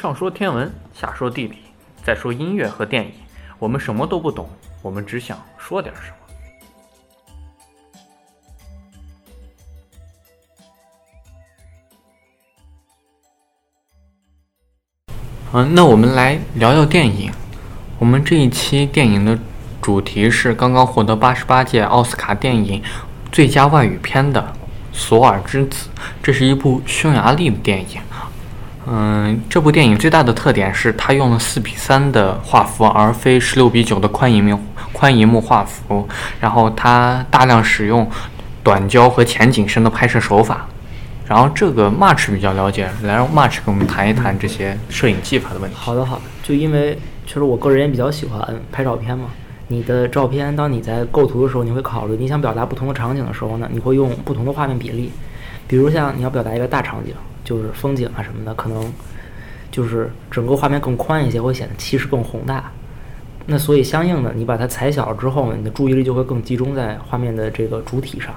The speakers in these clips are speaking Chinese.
上说天文，下说地理，再说音乐和电影，我们什么都不懂，我们只想说点什么。嗯，那我们来聊聊电影。我们这一期电影的主题是刚刚获得八十八届奥斯卡电影最佳外语片的《索尔之子》，这是一部匈牙利的电影。嗯，这部电影最大的特点是它用了四比三的画幅，而非十六比九的宽银幕宽银幕画幅。然后它大量使用短焦和前景深的拍摄手法。然后这个 March 比较了解，来让 March 跟我们谈一谈这些摄影技法的问题。好的，好的。就因为确实我个人也比较喜欢拍照片嘛。你的照片，当你在构图的时候，你会考虑你想表达不同的场景的时候呢，你会用不同的画面比例。比如像你要表达一个大场景，就是风景啊什么的，可能就是整个画面更宽一些，会显得气势更宏大。那所以相应的，你把它裁小了之后呢，你的注意力就会更集中在画面的这个主体上。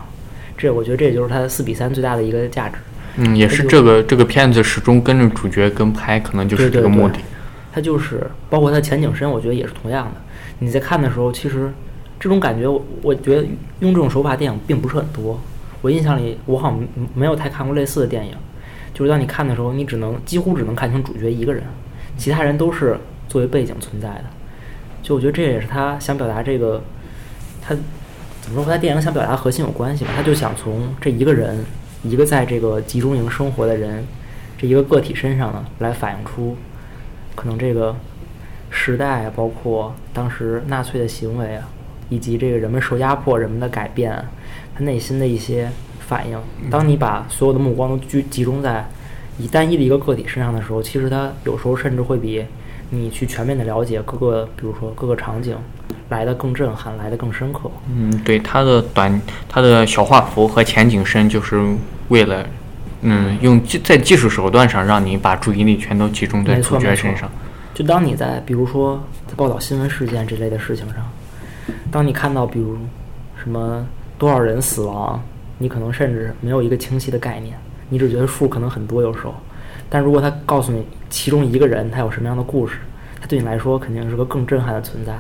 这我觉得这也就是它四比三最大的一个价值。嗯，也是这个这个片子始终跟着主角跟拍，可能就是这个目的。它就是包括它前景深，我觉得也是同样的。你在看的时候，其实这种感觉，我我觉得用这种手法电影并不是很多。我印象里，我好像没有太看过类似的电影。就是当你看的时候，你只能几乎只能看清主角一个人，其他人都是作为背景存在的。就我觉得这也是他想表达这个，他怎么说和他电影想表达核心有关系吧？他就想从这一个人，一个在这个集中营生活的人，这一个个体身上呢，来反映出可能这个时代，包括当时纳粹的行为啊，以及这个人们受压迫、人们的改变，他内心的一些反应。当你把所有的目光都聚集中在以单一的一个个体身上的时候，其实它有时候甚至会比你去全面的了解各个，比如说各个场景来的更震撼，来的更深刻。嗯，对，它的短，它的小画幅和前景深，就是为了，嗯，用技在技术手段上让你把注意力全都集中在主角身上。就当你在比如说在报道新闻事件这类的事情上，当你看到比如什么多少人死亡，你可能甚至没有一个清晰的概念，你只觉得数可能很多有时候。但如果他告诉你其中一个人他有什么样的故事，他对你来说肯定是个更震撼的存在。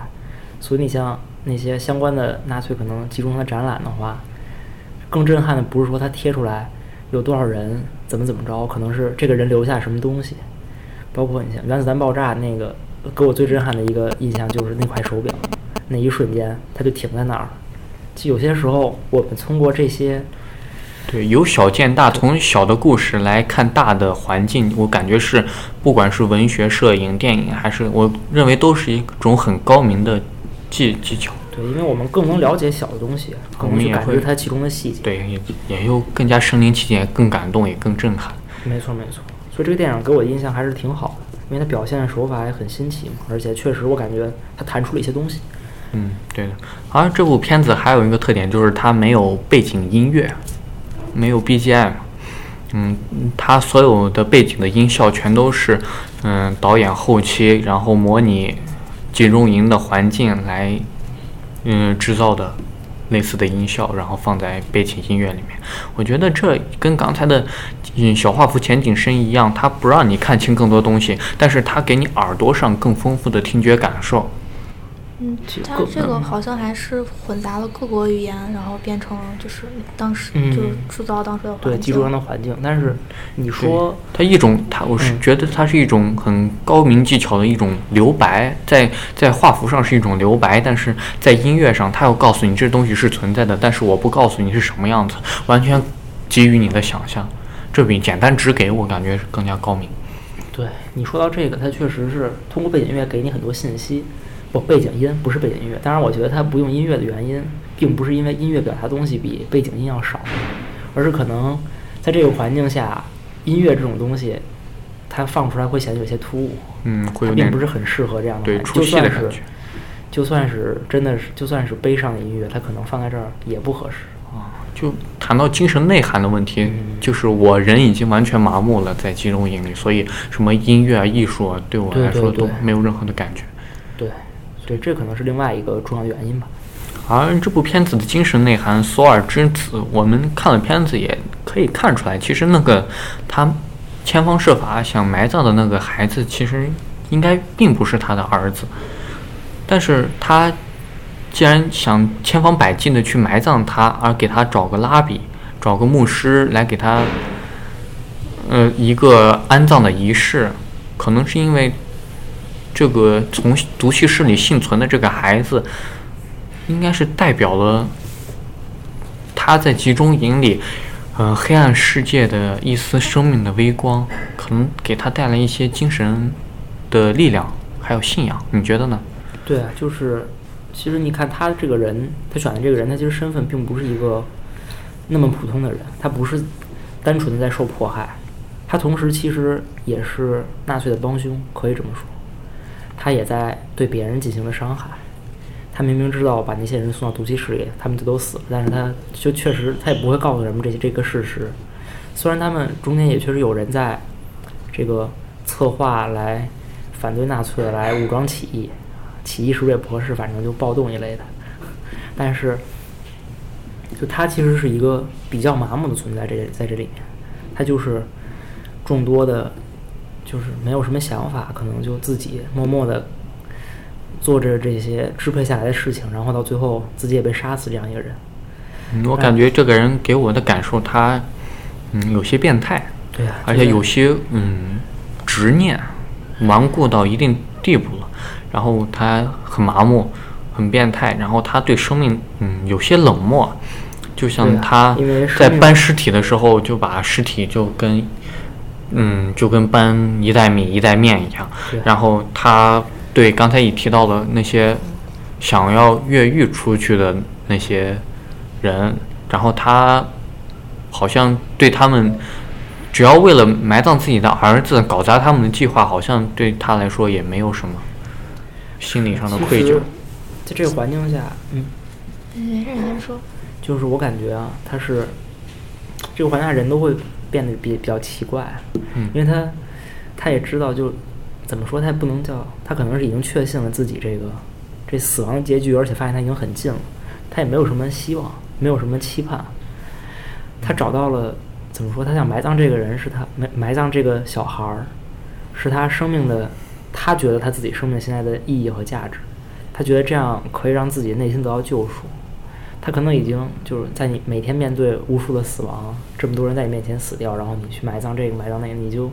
所以你像那些相关的纳粹可能集中的展览的话，更震撼的不是说他贴出来有多少人怎么怎么着，可能是这个人留下什么东西。包括你像原子弹爆炸那个，给我最震撼的一个印象就是那块手表，那一瞬间它就停在那儿。就有些时候我们通过这些。对，由小见大，从小的故事来看大的环境，我感觉是，不管是文学、摄影、电影，还是我认为都是一种很高明的技技巧。对，因为我们更能了解小的东西，我们也会它其中的细节。对，也也又更加身临其境，更感动，也更震撼。没错，没错。所以这个电影给我的印象还是挺好的，因为它表现的手法也很新奇嘛，而且确实我感觉它弹出了一些东西。嗯，对的。而这部片子还有一个特点就是它没有背景音乐。没有 BGM，嗯，它所有的背景的音效全都是，嗯，导演后期然后模拟集中营的环境来，嗯，制造的类似的音效，然后放在背景音乐里面。我觉得这跟刚才的嗯小画幅前景深一样，它不让你看清更多东西，但是它给你耳朵上更丰富的听觉感受。嗯，它这个好像还是混杂了各国语言，然后变成就是当时就是塑造当时的环境。对，集中的环境。但是你说它一种，它我是觉得它是一种很高明技巧的一种留白，在在画幅上是一种留白，但是在音乐上，它要告诉你这东西是存在的，但是我不告诉你是什么样子，完全基于你的想象。这比简单直给我感觉更加高明。对你说到这个，它确实是通过背景音乐给你很多信息。不，背景音不是背景音乐。当然，我觉得他不用音乐的原因，并不是因为音乐表达东西比背景音要少，而是可能在这个环境下，音乐这种东西，它放出来会显得有些突兀。嗯，会有并不是很适合这样的。对，出戏的感觉。就算是真的是，就算是悲伤的音乐，它可能放在这儿也不合适。啊，就谈到精神内涵的问题，就是我人已经完全麻木了，在集中营里，所以什么音乐啊、艺术啊，对我来说都没有任何的感觉。对。对，这可能是另外一个重要原因吧。而这部片子的精神内涵，《索尔之子》，我们看了片子也可以看出来，其实那个他千方设法想埋葬的那个孩子，其实应该并不是他的儿子，但是他既然想千方百计的去埋葬他，而给他找个拉比，找个牧师来给他，呃，一个安葬的仪式，可能是因为这个从毒气室里幸存的这个孩子，应该是代表了他在集中营里。呃，黑暗世界的一丝生命的微光，可能给他带来一些精神的力量，还有信仰。你觉得呢？对啊，就是，其实你看他这个人，他选的这个人，他其实身份并不是一个那么普通的人，他不是单纯的在受迫害，他同时其实也是纳粹的帮凶，可以这么说，他也在对别人进行了伤害。他明明知道把那些人送到毒气室里，他们就都死了，但是他就确实他也不会告诉人们这些这个事实。虽然他们中间也确实有人在，这个策划来反对纳粹，来武装起义，起义是不是也不合适？反正就暴动一类的。但是，就他其实是一个比较麻木的存在，这在这里面，他就是众多的，就是没有什么想法，可能就自己默默的。做着这些支配下来的事情，然后到最后自己也被杀死，这样一个人。嗯，我感觉这个人给我的感受，他嗯有些变态，对啊，而且有些嗯执念顽固到一定地步了。然后他很麻木，很变态，然后他对生命嗯有些冷漠，就像他在搬尸体的时候，就把尸体就跟嗯就跟搬一袋米一袋面一样，然后他。对，刚才也提到了那些想要越狱出去的那些人，然后他好像对他们，只要为了埋葬自己的儿子，搞砸他们的计划，好像对他来说也没有什么心理上的愧疚。在这个环境下，嗯，没事，你先说。就是我感觉啊，他是这个环境下人都会变得比比较奇怪，嗯，因为他他也知道就。怎么说？他也不能叫他，可能是已经确信了自己这个这死亡结局，而且发现他已经很近了。他也没有什么希望，没有什么期盼。他找到了怎么说？他想埋葬这个人，是他埋埋葬这个小孩儿，是他生命的。他觉得他自己生命现在的意义和价值，他觉得这样可以让自己内心得到救赎。他可能已经就是在你每天面对无数的死亡，这么多人在你面前死掉，然后你去埋葬这个埋葬那个，你就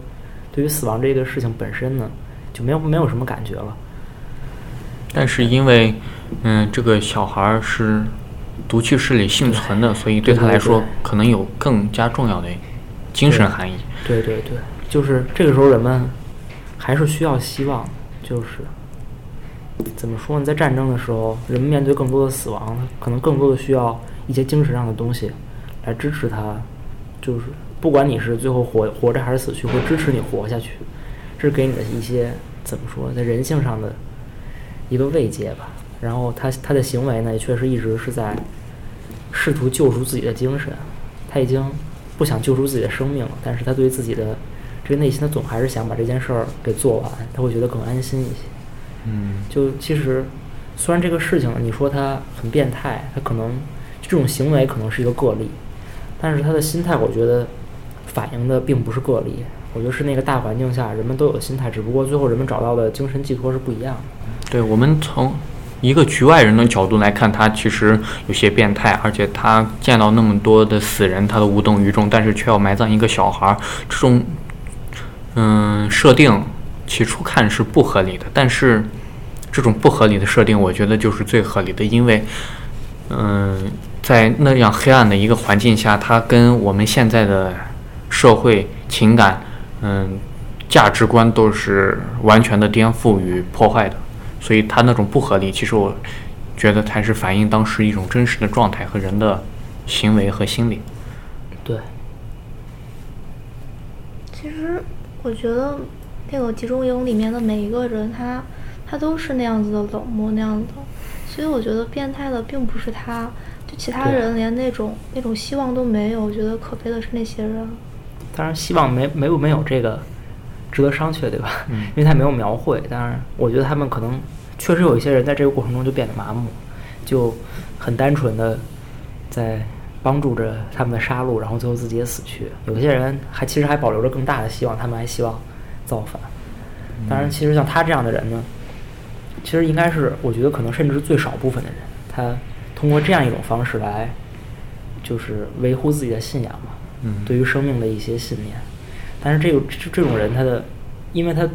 对于死亡这个事情本身呢？就没有没有什么感觉了，但是因为，嗯，这个小孩是毒气室里幸存的，所以对他来说可能有更加重要的精神含义。对对对，就是这个时候人们还是需要希望，就是怎么说呢？在战争的时候，人们面对更多的死亡，可能更多的需要一些精神上的东西来支持他，就是不管你是最后活活着还是死去，会支持你活下去。这是给你的一些怎么说，在人性上的一个慰藉吧。然后他他的行为呢，也确实一直是在试图救赎自己的精神。他已经不想救赎自己的生命了，但是他对自己的这个内心，他总还是想把这件事儿给做完，他会觉得更安心一些。嗯，就其实虽然这个事情你说他很变态，他可能这种行为可能是一个个例，但是他的心态，我觉得反映的并不是个例。我觉得是那个大环境下，人们都有心态，只不过最后人们找到的精神寄托是不一样的。对我们从一个局外人的角度来看，他其实有些变态，而且他见到那么多的死人，他都无动于衷，但是却要埋葬一个小孩儿，这种嗯设定起初看是不合理的。但是这种不合理的设定，我觉得就是最合理的，因为嗯在那样黑暗的一个环境下，它跟我们现在的社会情感。嗯，价值观都是完全的颠覆与破坏的，所以它那种不合理，其实我觉得才是反映当时一种真实的状态和人的行为和心理。对。其实我觉得那个集中营里面的每一个人，他他都是那样子的冷漠那样的，所以我觉得变态的并不是他，就其他人连那种那种希望都没有。我觉得可悲的是那些人。当然，希望没没有没有这个值得商榷，对吧？嗯，因为他没有描绘。当然，我觉得他们可能确实有一些人在这个过程中就变得麻木，就很单纯的在帮助着他们的杀戮，然后最后自己也死去。有些人还其实还保留着更大的希望，他们还希望造反。当然，其实像他这样的人呢，其实应该是我觉得可能甚至是最少部分的人，他通过这样一种方式来，就是维护自己的信仰嘛，嗯对于生命的一些信念。但是这个这这种人，他的，因为他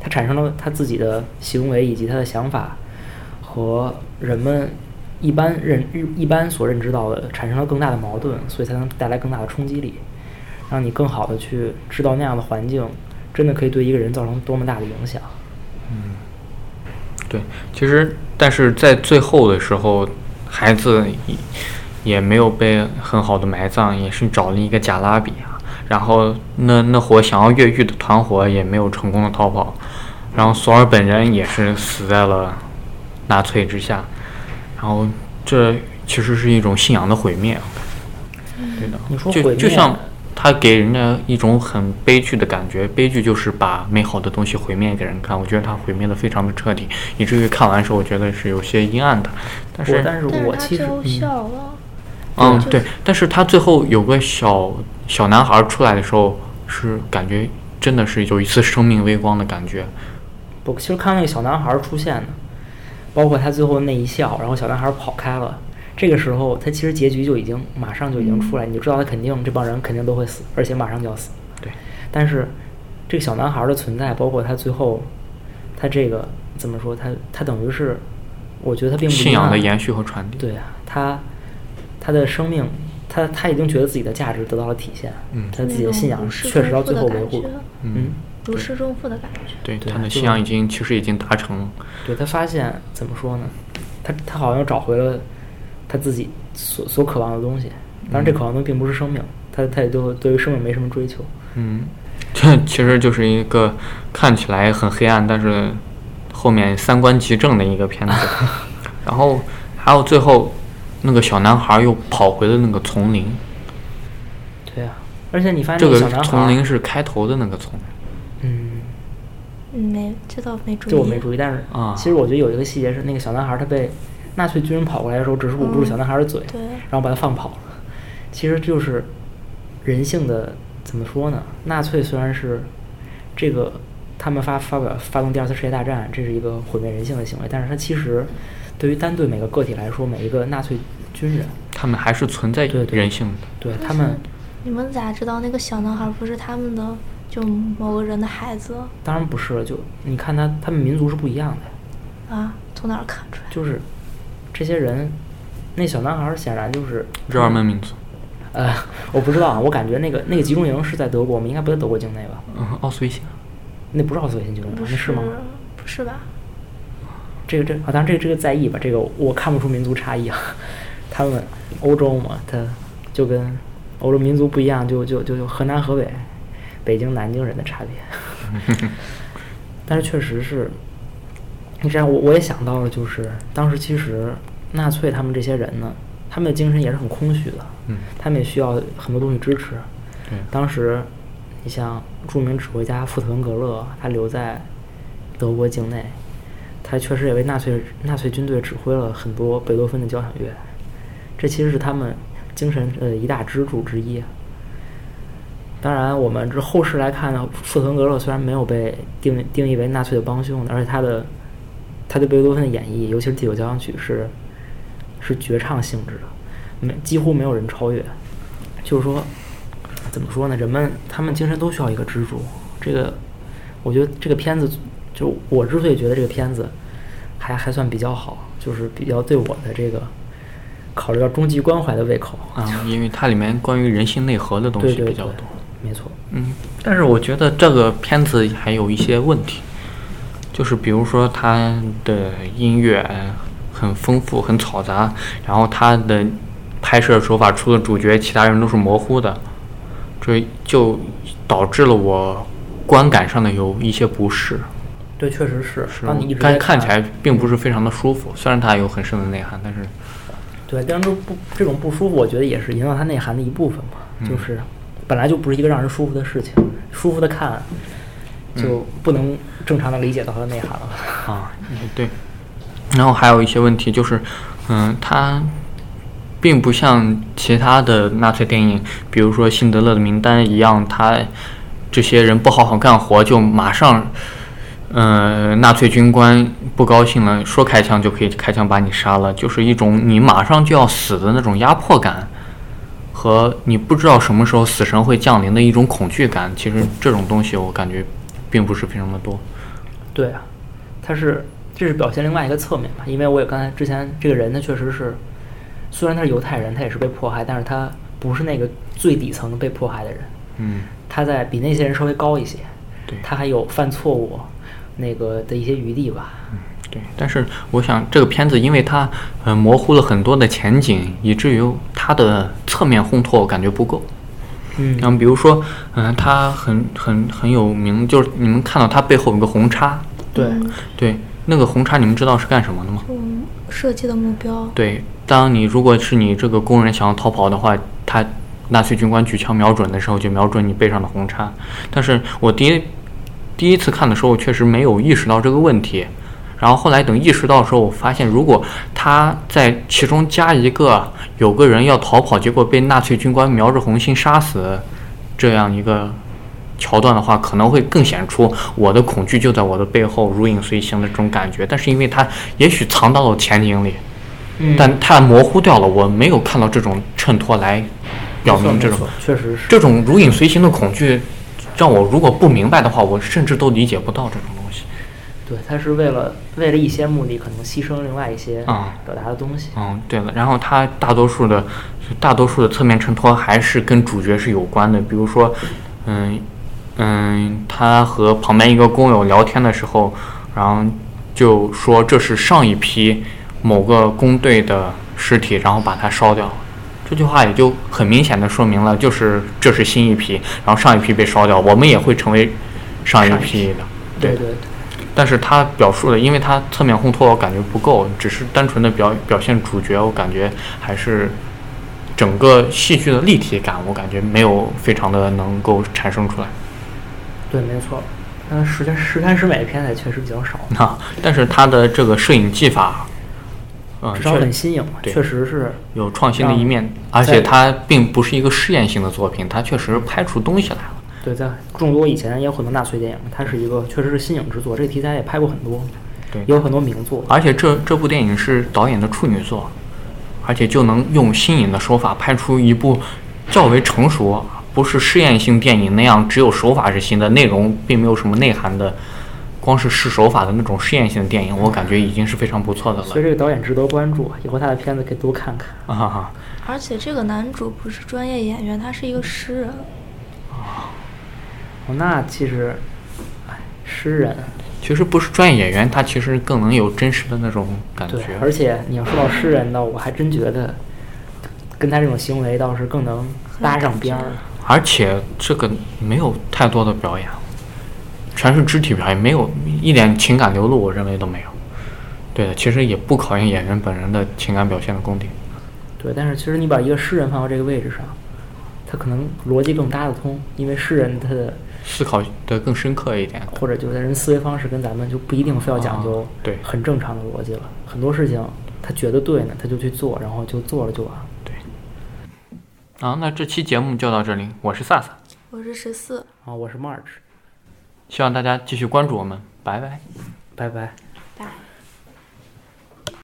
他产生了他自己的行为以及他的想法和人们一般认一般所认知到的产生了更大的矛盾，所以才能带来更大的冲击力，让你更好的去知道那样的环境真的可以对一个人造成多么大的影响。嗯对，其实但是在最后的时候，孩子也也没有被很好的埋葬，也是找了一个假拉比啊。然后那那伙想要越狱的团伙也没有成功的逃跑，然后索尔本人也是死在了纳粹之下。然后这其实是一种信仰的毁灭，对的你，说就毁灭就像他给人家一种很悲剧的感觉，悲剧就是把美好的东西毁灭给人看。我觉得他毁灭的非常的彻底，以至于看完时候我觉得是有些阴暗的。但是，但是我其实嗯笑了，嗯，就是对，但是他最后有个小小男孩出来的时候，是感觉真的是有一丝生命微光的感觉。不，其实看那个小男孩出现的，包括他最后那一笑，然后小男孩跑开了，这个时候他其实结局就已经马上就已经出来，你就知道他肯定这帮人肯定都会死，而且马上就要死。对，但是这个小男孩的存在，包括他最后，他这个怎么说？他他等于是，我觉得他并不信仰的延续和传递。对啊，他他的生命，他他已经觉得自己的价值得到了体现，嗯他自己的信仰确实到最后维护觉，嗯，如释重负的感觉。对，对他的信仰已经其实已经达成了。对他发现怎么说呢？他他好像找回了他自己所所渴望的东西，当然这渴望的东西并不是生命，他他也就对于生命没什么追求。嗯，这其实就是一个看起来很黑暗，但是后面三观极正的一个片子。然后还有最后那个小男孩又跑回了那个丛林，对啊，而且你发现这个丛林是开头的那个丛林。嗯，嗯，没，这倒没注意。这我没注意，但是啊其实我觉得有一个细节是，那个小男孩他被纳粹军人跑过来的时候，只是捂住了小男孩的嘴，对然后把他放跑了。其实就是人性的怎么说呢？纳粹虽然是这个他们发发表发动第二次世界大战，这是一个毁灭人性的行为，但是它其实对于单对每个个体来说，每一个纳粹军人，他们还是存在人性的。但对他们你们咋知道那个小男孩不是他们的就某个人的孩子当然不是了，就你看他他们民族是不一样的，啊？从哪儿看出来？就是这些人，那小男孩显然就是日耳曼民族，呃，我不知道啊，我感觉那个那个集中营是在德国吗？应该不在德国境内吧？嗯，奥斯维辛。那不是奥斯维辛集中营，不那是吗？不是吧？这个这啊，当然这个这个在意吧，这个我看不出民族差异啊。他们欧洲嘛，他就跟欧洲民族不一样，就就就就河南河北、北京南京人的差别。但是确实是，你这样我我也想到了，就是当时其实纳粹他们这些人呢，他们的精神也是很空虚的，嗯，他们也需要很多东西支持。对，当时，你像著名指挥家富特文格勒，他留在德国境内，他确实也为纳粹纳粹军队指挥了很多贝多芬的交响乐，这其实是他们精神呃一大支柱之一。当然，我们这后世来看呢，富特文格勒虽然没有被定定义为纳粹的帮凶，而且他的他对贝多芬的演绎，尤其是第九交响曲是是绝唱性质的，没几乎没有人超越。就是说，怎么说呢？人们他们精神都需要一个支柱。这个，我觉得这个片子，就我之所以觉得这个片子还还算比较好，就是比较对我的这个考虑到终极关怀的胃口啊，因为它里面关于人性内核的东西比较多。没错，嗯，但是我觉得这个片子还有一些问题，就是比如说它的音乐很丰富、很嘈杂，然后他的拍摄手法除了主角，其他人都是模糊的，这就导致了我观感上的有一些不适。对，确实是。是当你一直在但看起来并不是非常的舒服，虽然它有很深的内涵，但是对，但是这不这种不舒服，我觉得也是影响它内涵的一部分嘛。就是本来就不是一个让人舒服的事情，舒服的看就不能正常的理解到它的内涵了。啊，也对。然后还有一些问题就是，嗯，它并不像其他的纳粹电影，比如说《辛德勒的名单》一样，他这些人不好好干活，就马上，呃，纳粹军官不高兴了，说开枪就可以开枪把你杀了，就是一种你马上就要死的那种压迫感，和你不知道什么时候死神会降临的一种恐惧感。其实这种东西我感觉并不是非常的多。对啊，他是这是表现另外一个侧面吧，因为我也刚才之前这个人他确实是。虽然他是犹太人，他也是被迫害，但是他不是那个最底层被迫害的人。嗯，他在比那些人稍微高一些。对，他还有犯错误那个的一些余地吧。嗯，对。但是我想这个片子，因为它呃模糊了很多的前景，以至于它的侧面烘托我感觉不够。嗯，然后比如说，嗯，他很很很有名，就是你们看到他背后有个红叉。对对，那个红叉你们知道是干什么的吗？嗯，设计的目标。对。当你如果是你这个工人想要逃跑的话，他纳粹军官举枪瞄准的时候，就瞄准你背上的红叉。但是我第一第一次看的时候，确实没有意识到这个问题。然后后来等意识到的时候，我发现如果他在其中加一个有个人要逃跑，结果被纳粹军官瞄着红心杀死这样一个桥段的话，可能会更显出我的恐惧就在我的背后如影随形的这种感觉。但是因为它也许藏到了前景里。但它模糊掉了，我没有看到这种衬托来表明这种，确实是这种如影随形的恐惧，让我如果不明白的话，我甚至都理解不到这种东西。对，他是为了为了一些目的，可能牺牲另外一些啊表达的东西。嗯，对了，然后他大多数的大多数的侧面衬托还是跟主角是有关的，比如说，嗯嗯，他和旁边一个工友聊天的时候，然后就说这是上一批。某个工队的尸体，然后把它烧掉，这句话也就很明显的说明了，就是这是新一批，然后上一批被烧掉，我们也会成为上一批的。对对对。但是他表述的，因为他侧面烘托我感觉不够，只是单纯的表表现主角，我感觉还是整个戏剧的立体感，我感觉没有非常的能够产生出来。对，没错。嗯，十三十三十美的片子也确实比较少。啊，但是他的这个摄影技法。嗯至少很新颖，确实是有创新的一面，而且它并不是一个试验性的作品，它确实拍出东西来了。对，在众多以前也有很多纳粹电影，它是一个确实是新颖之作。这个题材也拍过很多，对，也有很多名作。而且这这部电影是导演的处女作，而且就能用新颖的手法拍出一部较为成熟，不是试验性电影那样只有手法是新的，内容并没有什么内涵的。光是试手法的那种试验性的电影，我感觉已经是非常不错的了。所以这个导演值得关注，以后他的片子可以多看看。啊哈哈！而且这个男主不是专业演员，他是一个诗人。哦，那其实，哎，诗人其实不是专业演员，他其实更能有真实的那种感觉。而且你要说到诗人呢，我还真觉得跟他这种行为倒是更能搭上边儿。而且这个没有太多的表演。全是肢体表演，没有一点情感流露，我认为都没有。对的，其实也不考验演员本人的情感表现的功底。对，但是其实你把一个诗人放到这个位置上，他可能逻辑更搭得通，因为诗人他的思考的更深刻一点，或者就是人思维方式跟咱们就不一定非要讲究对很正常的逻辑了。很多事情他觉得对呢，他就去做，然后就做了就完了。对。好，那这期节目就到这里，我是萨萨，我是十四，啊，我是 March。希望大家继续关注我们，拜拜，拜拜。